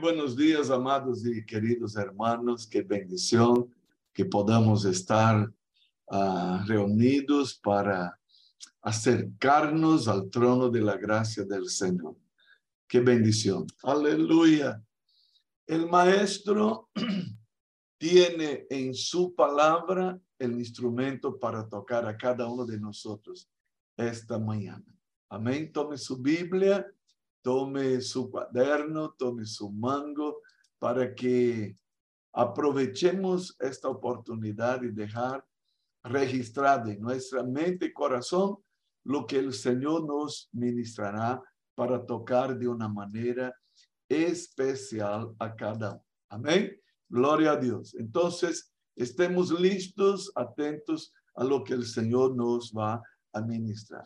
Buenos días, amados y queridos hermanos. Qué bendición que podamos estar uh, reunidos para acercarnos al trono de la gracia del Señor. Qué bendición. Aleluya. El maestro tiene en su palabra el instrumento para tocar a cada uno de nosotros esta mañana. Amén. Tome su Biblia, tome su cuaderno, tome su mango para que aprovechemos esta oportunidad y dejar registrado en nuestra mente y corazón lo que el Señor nos ministrará para tocar de una manera especial a cada uno. Amén. Gloria a Dios. Entonces, estemos listos, atentos a lo que el Señor nos va a ministrar.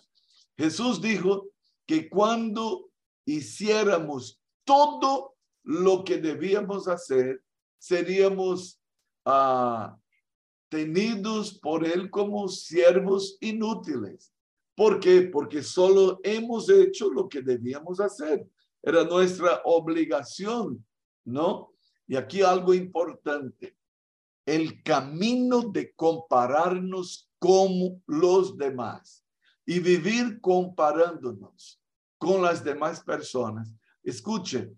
Jesús dijo que cuando hiciéramos todo lo que debíamos hacer, seríamos uh, tenidos por Él como siervos inútiles. ¿Por qué? Porque solo hemos hecho lo que debíamos hacer. Era nuestra obligación, ¿no? Y aquí algo importante. El camino de compararnos como los demás y vivir comparándonos con las demás personas. Escuche,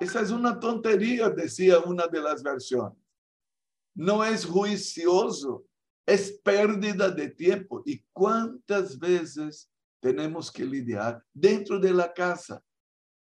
esa es una tontería, decía una de las versiones. No es juicioso es pérdida de tiempo. ¿Y cuántas veces tenemos que lidiar dentro de la casa?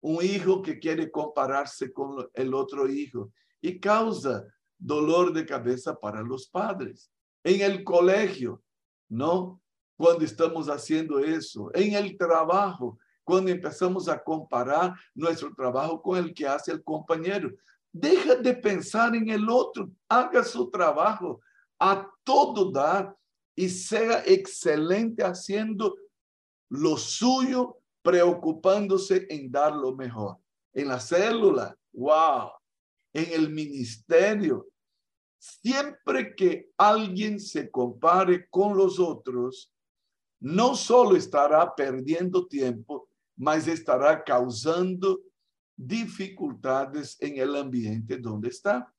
Un hijo que quiere compararse con el otro hijo y causa dolor de cabeza para los padres. En el colegio, ¿no? Cuando estamos haciendo eso. En el trabajo, cuando empezamos a comparar nuestro trabajo con el que hace el compañero. Deja de pensar en el otro, haga su trabajo, a todo dar y sea excelente haciendo lo suyo, preocupándose en dar lo mejor. En la célula, wow, en el ministerio. Siempre que alguien se compare con los otros, no solo estará perdiendo tiempo, mas estará causando dificultades en el ambiente donde está.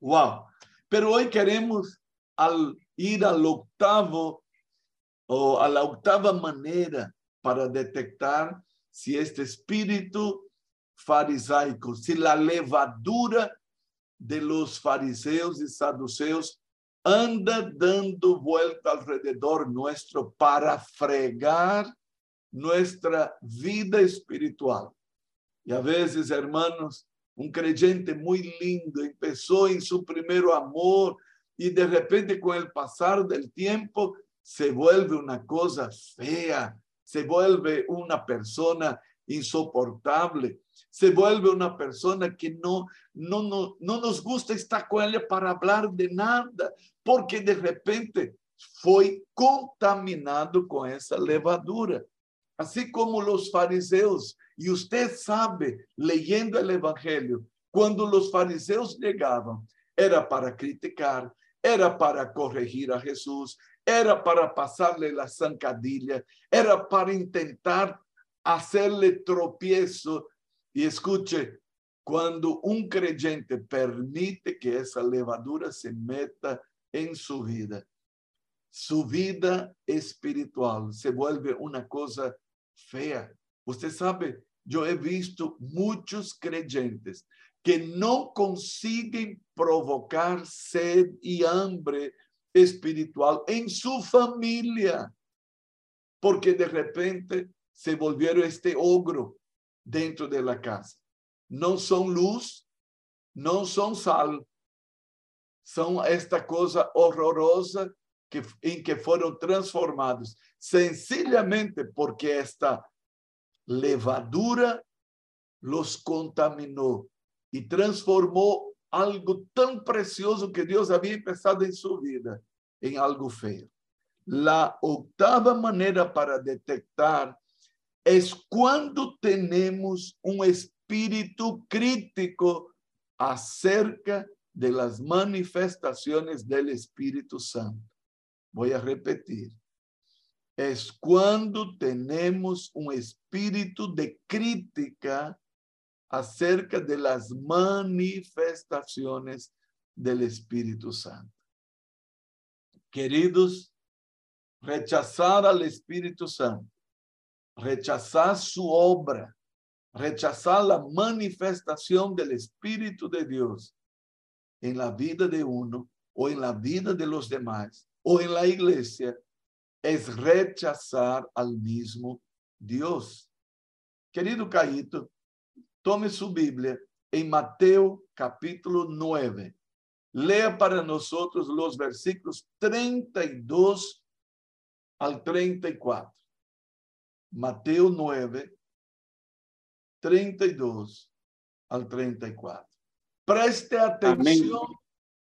Wow. Pero hoy queremos al ir al octavo o a la octava manera para detectar si este espíritu farisaico, si la levadura de los fariseos y saduceos anda dando vuelta alrededor nuestro para fregar nuestra vida espiritual. Y a veces, hermanos, un creyente muy lindo, empezó en su primer amor y de repente con el pasar del tiempo se vuelve una cosa fea, se vuelve una persona insoportable, se vuelve una persona que no, no, no, no nos gusta estar con ella para hablar de nada, porque de repente fue contaminado con esa levadura. Así como los fariseos y usted sabe, leyendo el Evangelio, cuando los fariseos llegaban, era para criticar, era para corregir a Jesús, era para pasarle la zancadilla, era para intentar hacerle tropiezo. Y escuche, cuando un creyente permite que esa levadura se meta en su vida, su vida espiritual se vuelve una cosa fea, Usted sabe, yo he visto muchos creyentes que no consiguen provocar sed y hambre espiritual en su familia, porque de repente se volvieron este ogro dentro de la casa. No son luz, no son sal, son esta cosa horrorosa que, en que fueron transformados, sencillamente porque esta levadura los contaminó y transformó algo tan precioso que Dios había empezado en su vida en algo feo. La octava manera para detectar es cuando tenemos un espíritu crítico acerca de las manifestaciones del Espíritu Santo. Voy a repetir. Es cuando tenemos un espíritu de crítica acerca de las manifestaciones del Espíritu Santo. Queridos, rechazar al Espíritu Santo, rechazar su obra, rechazar la manifestación del Espíritu de Dios en la vida de uno o en la vida de los demás o en la iglesia es rechazar al mismo Dios. Querido Caíto, tome su Biblia en Mateo capítulo 9. Lea para nosotros los versículos 32 al 34. Mateo 9, 32 al 34. Preste atención,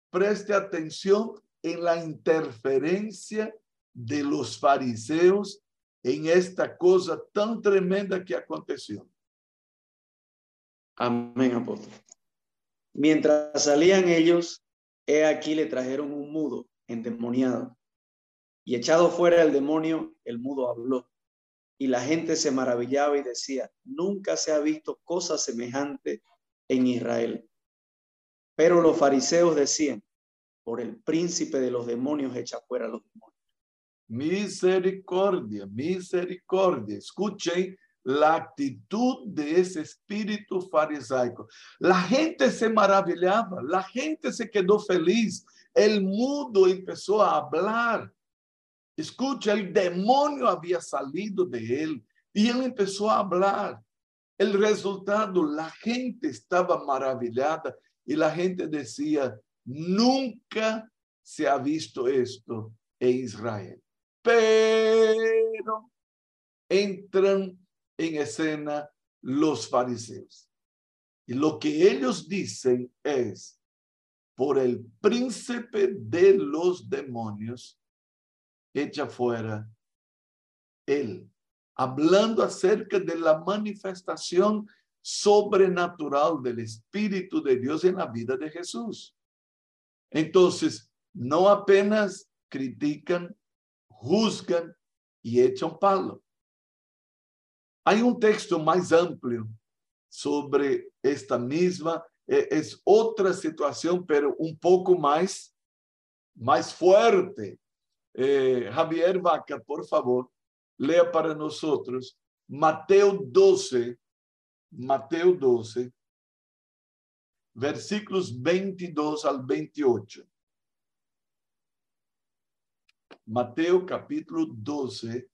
preste atención en la interferencia de los fariseos en esta cosa tan tremenda que aconteció. Amén, apóstol. Mientras salían ellos, he aquí le trajeron un mudo endemoniado. Y echado fuera el demonio, el mudo habló. Y la gente se maravillaba y decía, nunca se ha visto cosa semejante en Israel. Pero los fariseos decían, por el príncipe de los demonios echa fuera los demonios. Misericordia, misericordia. Escuchen la actitud de ese espíritu farisaico. La gente se maravillaba, la gente se quedó feliz. El mudo empezó a hablar. Escucha, el demonio había salido de él y él empezó a hablar. El resultado, la gente estaba maravillada y la gente decía, nunca se ha visto esto en Israel. Pero entran en escena los fariseos. Y lo que ellos dicen es, por el príncipe de los demonios, echa fuera él, hablando acerca de la manifestación sobrenatural del Espíritu de Dios en la vida de Jesús. Entonces, no apenas critican, juzgan y echan palo. Hay un texto más amplio sobre esta misma, es otra situación, pero un poco más, más fuerte. Eh, Javier Vaca, por favor, lea para nosotros Mateo 12, Mateo 12, versículos 22 al 28. Mateo capítulo 12,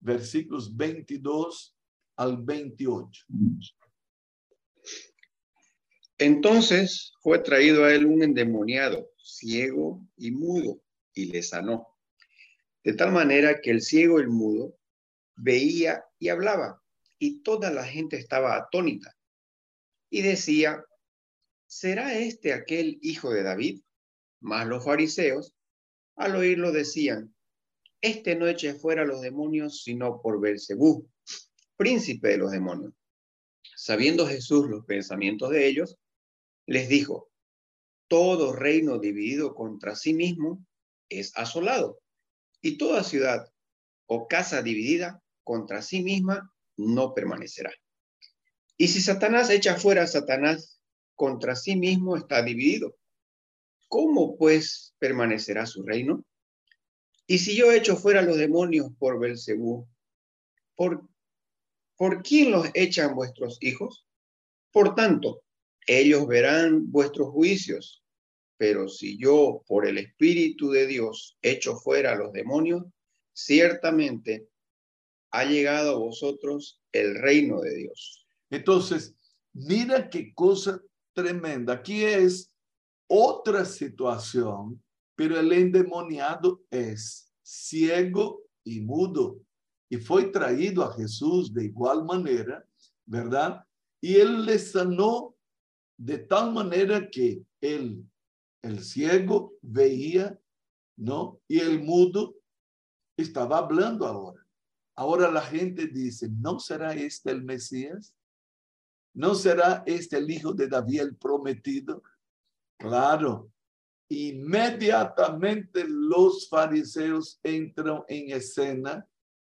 versículos 22 al 28. Entonces fue traído a él un endemoniado, ciego y mudo, y le sanó. De tal manera que el ciego y el mudo veía y hablaba, y toda la gente estaba atónita. Y decía, ¿será este aquel hijo de David? Mas los fariseos, al oírlo, decían, este no eche fuera a los demonios, sino por Belcebú, príncipe de los demonios. Sabiendo Jesús los pensamientos de ellos, les dijo, todo reino dividido contra sí mismo es asolado, y toda ciudad o casa dividida contra sí misma no permanecerá. Y si Satanás echa fuera a Satanás, contra sí mismo está dividido. ¿Cómo pues permanecerá su reino? Y si yo echo fuera los demonios por Belcebú, ¿por ¿por quién los echan vuestros hijos? Por tanto, ellos verán vuestros juicios. Pero si yo, por el Espíritu de Dios, echo fuera a los demonios, ciertamente ha llegado a vosotros el reino de Dios. Entonces, mira qué cosa tremenda. Aquí es otra situación, pero el endemoniado es ciego y mudo y fue traído a Jesús de igual manera, ¿verdad? Y él le sanó de tal manera que él, el ciego, veía, ¿no? Y el mudo estaba hablando ahora. Ahora la gente dice, ¿no será este el Mesías? ¿No será este el hijo de David prometido? Claro. Inmediatamente los fariseos entran en escena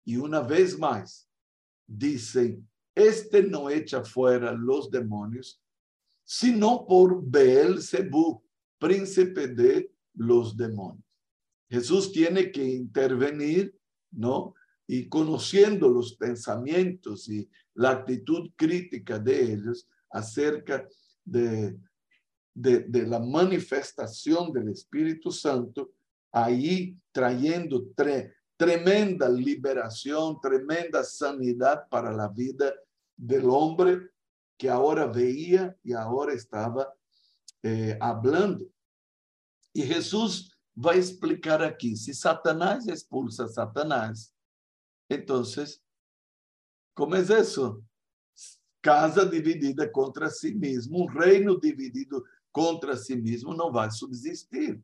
y una vez más dicen, este no echa fuera los demonios, sino por Beelzebú, príncipe de los demonios. Jesús tiene que intervenir, ¿no? Y conociendo los pensamientos y la actitud crítica de ellos acerca de, de, la manifestación del Espíritu Santo, ahí trayendo tremenda liberación, tremenda sanidad para la vida del hombre que ahora veía y ahora estaba eh, hablando. Y Jesús va a explicar aquí, si Satanás expulsa a Satanás, entonces, ¿cómo es eso? Casa dividida contra si mesmo, um reino dividido contra si mesmo não vai subsistir.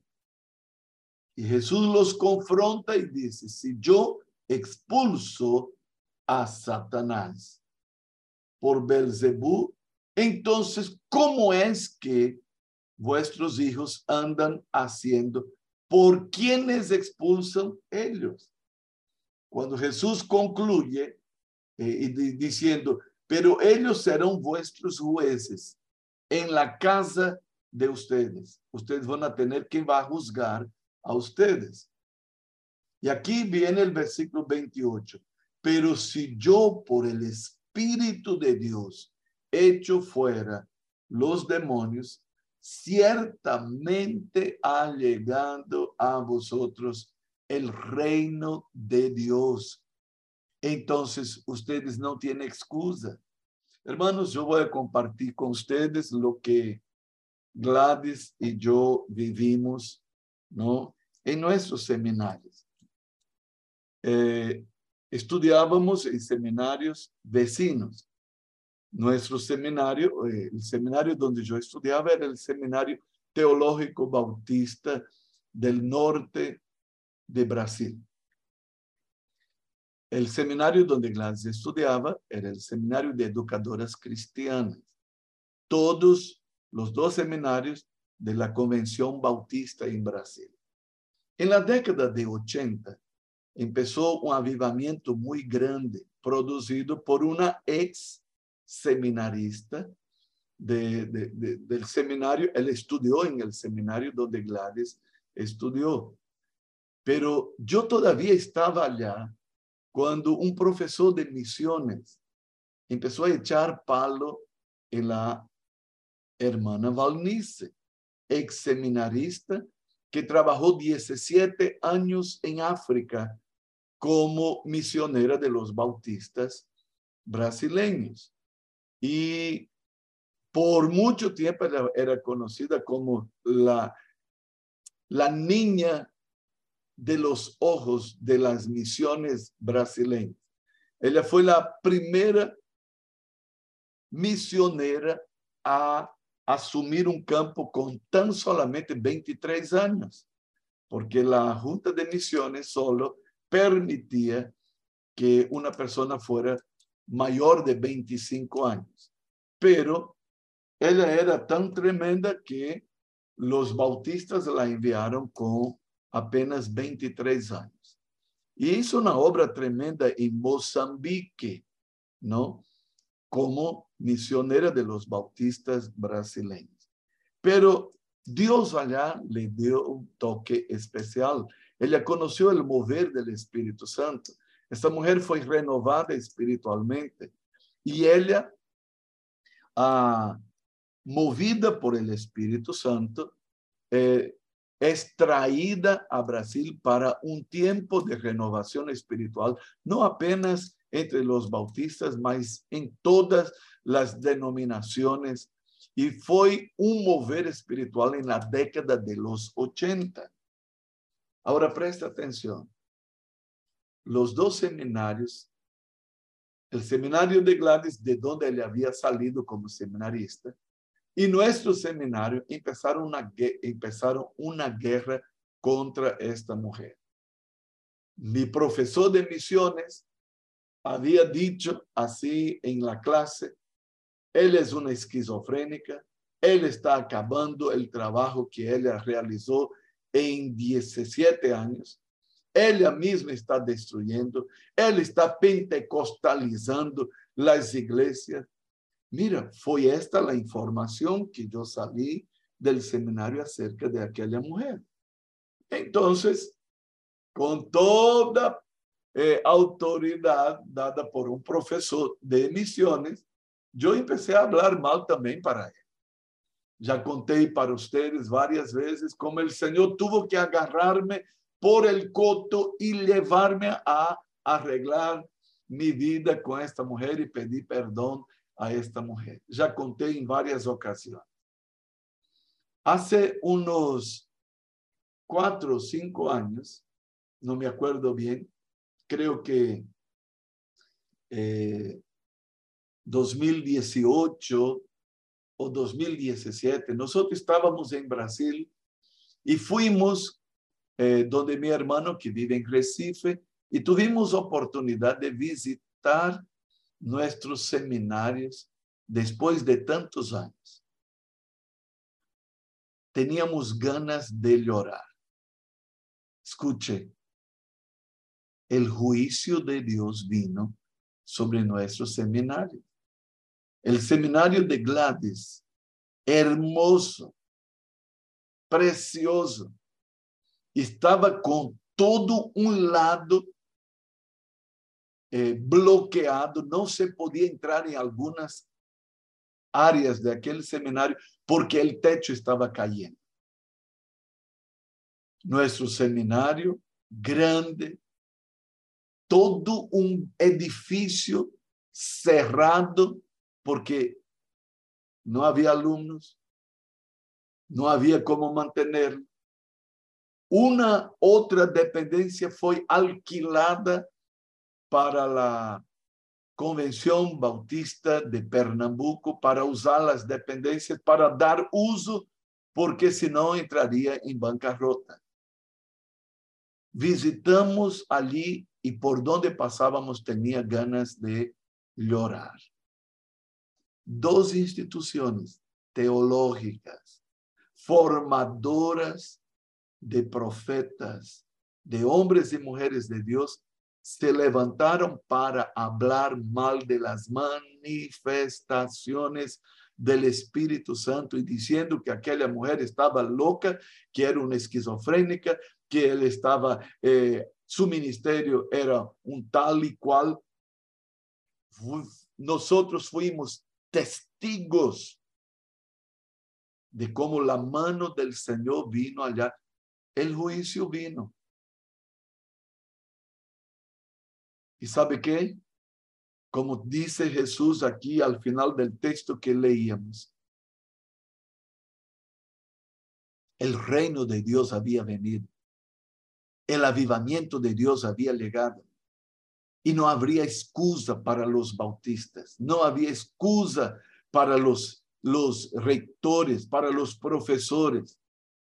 E Jesus los confronta e diz: Se eu expulso a Satanás por Belzebu, então como é que vuestros hijos andam haciendo? ¿Por quienes expulsam eles? Quando Jesus conclui eh, dizendo: Pero ellos serão vuestros jueces en la casa de ustedes. Ustedes van a tener quien va a juzgar a ustedes. Y aquí viene el versículo 28. Pero si yo por el Espíritu de Dios echo fuera los demonios, ciertamente ha llegado a vosotros el reino de Dios. Entonces, ustedes no tienen excusa. Hermanos, yo voy a compartir con ustedes lo que Gladys y yo vivimos, ¿no? En nuestros seminarios. Eh, estudiábamos en seminarios vecinos. Nuestro seminario, eh, el seminario donde yo estudiaba era el Seminario Teológico Bautista del Norte de Brasil. El seminario donde Gladys estudiaba era el Seminario de Educadoras Cristianas. Todos los dos seminarios de la Convención Bautista en Brasil. En la década de 80 empezó un avivamiento muy grande producido por una ex seminarista del seminario. Él estudió en el seminario donde Gladys estudió. Pero yo todavía estaba allá cuando un profesor de misiones empezó a echar palo en la hermana Valnice, ex seminarista que trabajó 17 años en África como misionera de los bautistas brasileños. Y por mucho tiempo era conocida como la, la niña de los ojos de las misiones brasileñas. Ella fue la primera misionera a asumir un campo con tan solamente 23 años, porque la Junta de Misiones solo permitía que una persona fuera mayor de 25 años. Pero ella era tan tremenda que los bautistas la enviaron con apenas 23 años. Y hizo una obra tremenda en Mozambique, ¿no? Como misionera de los bautistas brasileños. Pero Dios allá le dio un toque especial. Ella conoció el mover del Espíritu Santo. Esta mujer fue renovada espiritualmente y ella, ah, movida por el Espíritu Santo, eh, es traída a Brasil para un tiempo de renovación espiritual, no apenas entre los bautistas, mas en todas las denominaciones. Y fue un mover espiritual en la década de los 80. Ahora presta atención. Los dos seminarios, el seminario de Gladys, de donde él había salido como seminarista, y nuestro seminario empezaron una, empezaron una guerra contra esta mujer. Mi profesor de misiones había dicho así en la clase, él es una esquizofrénica, él está acabando el trabajo que ella realizó en 17 años. Ella misma está destruyendo, él está pentecostalizando las iglesias. Mira, fue esta la información que yo salí del seminario acerca de aquella mujer. Entonces, con toda eh, autoridad dada por un profesor de misiones, yo empecé a hablar mal también para él. Ya conté para ustedes varias veces cómo el Señor tuvo que agarrarme por el coto y llevarme a arreglar mi vida con esta mujer y pedir perdón a esta mujer. Ya conté en varias ocasiones. Hace unos cuatro o cinco años, no me acuerdo bien, creo que 2018 eh, o 2017, nosotros estábamos en Brasil y fuimos eh, donde mi hermano que vive en Recife y tuvimos oportunidad de visitar nuestros seminarios después de tantos años. Teníamos ganas de llorar. Escuche, el juicio de Dios vino sobre nuestro seminario. El seminario de Gladys, hermoso, precioso, estaba con todo un lado eh, bloqueado, no se podía entrar en algunas áreas de aquel seminario porque el techo estaba cayendo. Nuestro seminario grande, todo um edifício cerrado, porque não havia alunos, não havia como manter. Uma outra dependência foi alquilada para a Convenção Bautista de Pernambuco para usar as dependências para dar uso, porque senão entraria em bancarrota. Visitamos ali y por donde pasábamos tenía ganas de llorar. Dos instituciones teológicas, formadoras de profetas, de hombres y mujeres de Dios, se levantaron para hablar mal de las manifestaciones del Espíritu Santo y diciendo que aquella mujer estaba loca, que era una esquizofrénica, que él estaba eh, su ministerio era un tal y cual. Nosotros fuimos testigos de cómo la mano del Señor vino allá. El juicio vino. ¿Y sabe qué? Como dice Jesús aquí al final del texto que leíamos. El reino de Dios había venido el avivamiento de Dios había llegado. Y no habría excusa para los bautistas, no había excusa para los, los rectores, para los profesores.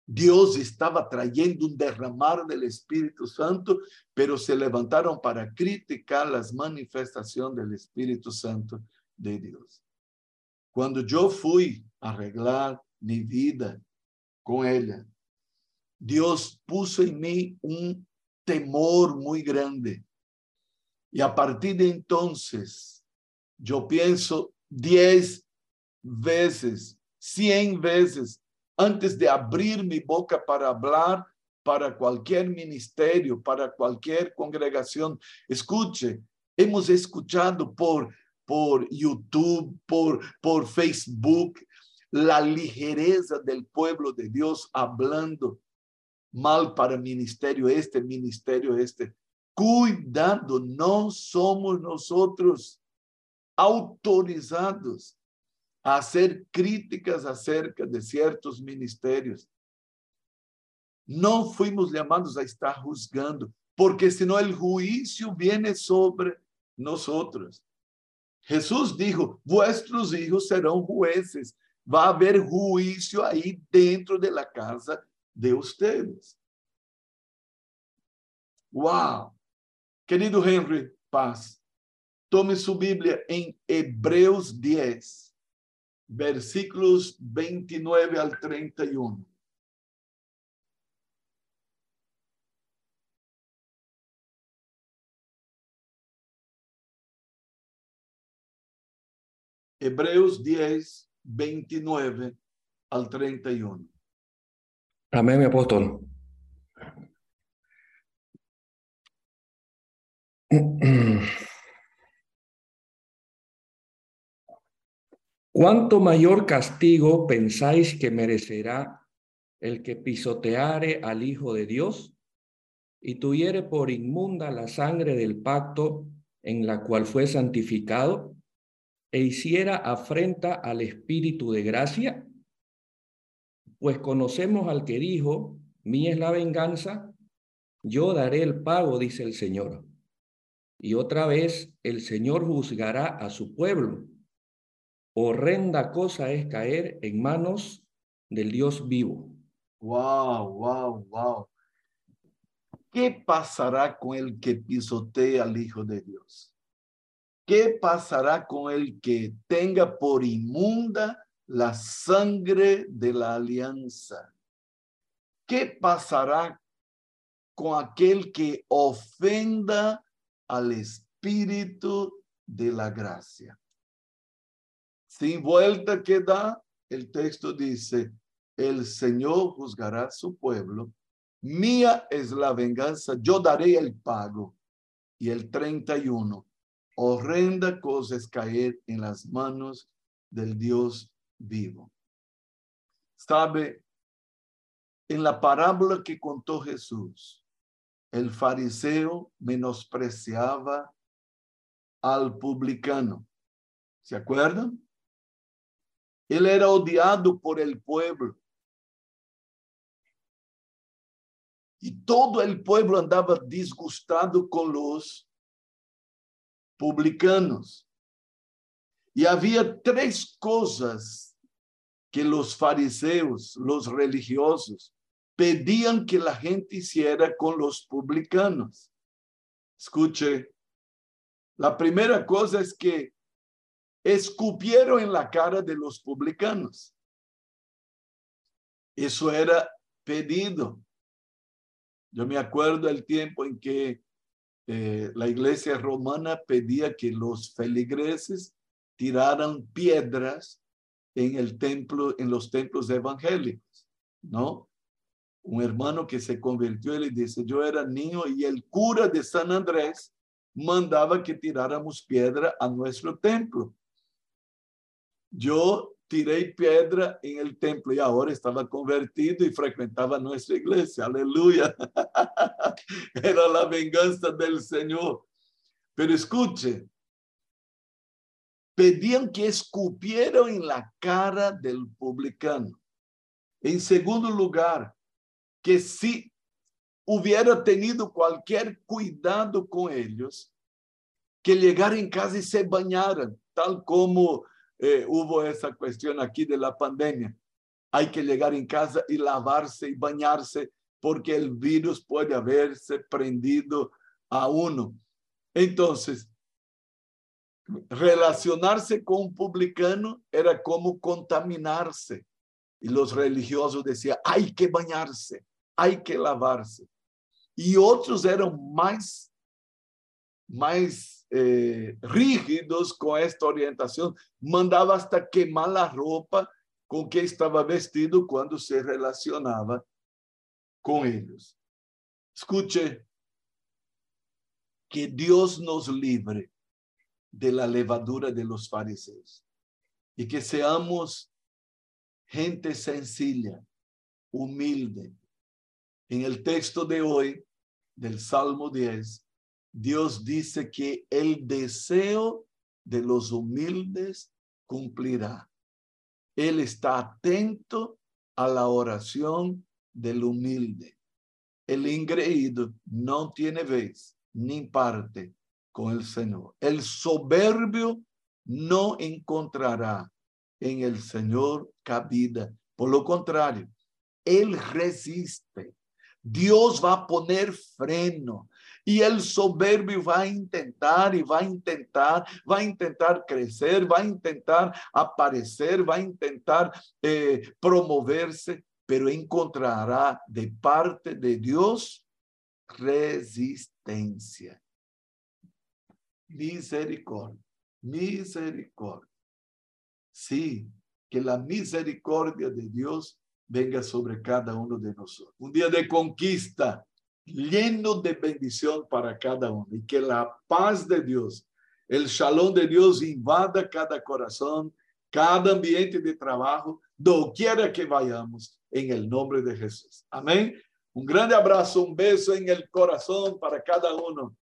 Dios estaba trayendo un derramar del Espíritu Santo, pero se levantaron para criticar las manifestaciones del Espíritu Santo de Dios. Cuando yo fui a arreglar mi vida con ella, Dios puso en mí un temor muy grande. Y a partir de entonces, yo pienso diez veces, cien veces, antes de abrir mi boca para hablar para cualquier ministerio, para cualquier congregación. Escuche, hemos escuchado por, por YouTube, por, por Facebook, la ligereza del pueblo de Dios hablando mal para ministerio este, ministerio este. Cuidado, no somos nosotros autorizados a hacer críticas acerca de ciertos ministerios. No fuimos llamados a estar juzgando, porque senão el juicio viene sobre nosotros. Jesús dijo, vuestros hijos serão jueces. Va a haber juicio ahí dentro de la casa de ustedes. Uau! Querido Henry Paz, tome sua Bíblia em Hebreus 10, versículos 29 al 31. Hebreos 10, 29 al 31. Amén, mi apóstol. ¿Cuánto mayor castigo pensáis que merecerá el que pisoteare al Hijo de Dios y tuviere por inmunda la sangre del pacto en la cual fue santificado e hiciera afrenta al Espíritu de gracia? Pues conocemos al que dijo, mí es la venganza, yo daré el pago, dice el Señor. Y otra vez el Señor juzgará a su pueblo horrenda cosa es caer en manos del Dios vivo. Wow, wow, wow. ¿Qué pasará con el que pisotea al Hijo de Dios? ¿Qué pasará con el que tenga por inmunda la sangre de la alianza? ¿Qué pasará con aquel que ofenda al Espíritu de la gracia? Sin vuelta que da, el texto dice, el Señor juzgará a su pueblo, mía es la venganza, yo daré el pago. Y el 31, horrenda cosa es caer en las manos del Dios vivo. Sabe, en la parábola que contó Jesús, el fariseo menospreciaba al publicano. ¿Se acuerdan? Él era odiado por el pueblo. Y todo el pueblo andaba disgustado con los publicanos. Y había tres cosas que los fariseos, los religiosos, pedían que la gente hiciera con los publicanos. Escuche, la primera cosa es que escupieron en la cara de los publicanos. Eso era pedido. Yo me acuerdo el tiempo en que eh, la iglesia romana pedía que los feligreses tiraran piedras en el templo, en los templos evangélicos, ¿no? Un hermano que se convirtió le dice, yo era niño y el cura de San Andrés mandaba que tiráramos piedra a nuestro templo yo tiré piedra en el templo y ahora estaba convertido y frecuentaba nuestra iglesia. Aleluya. Era la venganza del Señor. Pero escuche, pedían que escupieran en la cara del publicano. En segundo lugar, que si hubiera tenido cualquier cuidado con ellos, que llegaran en casa y se bañaran, tal como eh, hubo esa cuestión aquí de la pandemia. Hay que llegar en casa y lavarse y bañarse porque el virus puede haberse prendido a uno. Entonces, relacionarse con un publicano era como contaminarse. Y los religiosos decían, hay que bañarse, hay que lavarse. Y otros eran más, más eh, rígidos con esta orientación, mandaba hasta quemar la ropa con que estaba vestido cuando se relacionaba con ellos. Escuche, que Dios nos libre de la levadura de los fariseos y que seamos gente sencilla, humilde. En el texto de hoy del Salmo 10, Dios dice que el deseo de los humildes cumplirá. Él está atento a la oración del humilde. El ingreído no tiene vez ni parte con el Señor. El soberbio no encontrará en el Señor cabida. Por lo contrario, Él resiste. Dios va a poner freno. Y el soberbio va a intentar y va a intentar, va a intentar crecer, va a intentar aparecer, va a intentar eh, promoverse, pero encontrará de parte de Dios resistencia. Misericordia, misericordia. Sí, que la misericordia de Dios venga sobre cada uno de nosotros. Un día de conquista, lleno de bendición para cada uno. Y que la paz de Dios, el shalom de Dios invada cada corazón, cada ambiente de trabajo, quiera que vayamos, en el nombre de Jesús. Amén. Un grande abrazo, un beso en el corazón para cada uno.